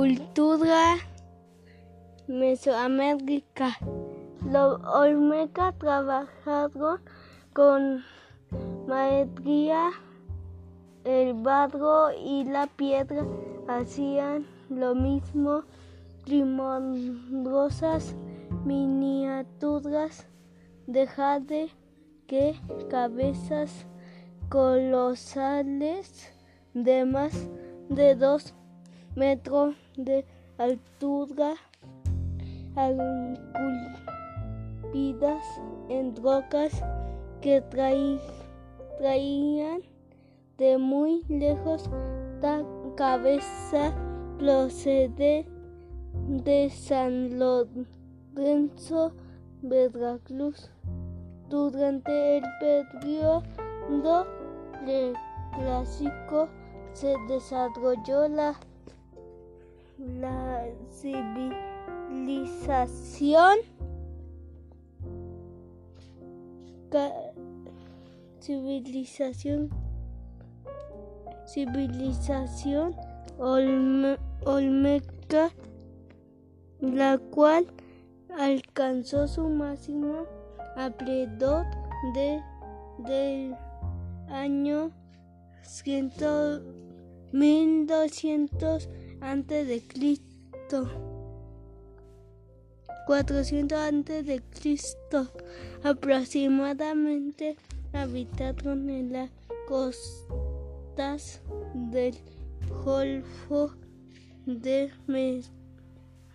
cultura Mesoamérica. Los Olmeca trabajaron con maestría el barro y la piedra, hacían lo mismo trimorosas miniaturas de que cabezas colosales de más de dos metros de altura, esculpidas en rocas que traían de muy lejos la cabeza procede de San Lorenzo, Veracruz. Durante el periodo clásico se desarrolló la, la civilización civilización civilización olmeca la cual alcanzó su máximo alrededor de del año 1200 antes de Cristo. 400 antes de Cristo. Aproximadamente habitaron en las costas del Golfo de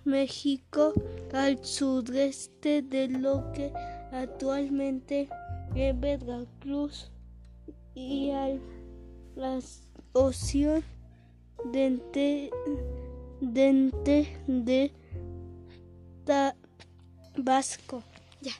México al sureste de lo que actualmente es Veracruz y al la ocean dente, dente de Tabasco. Ya.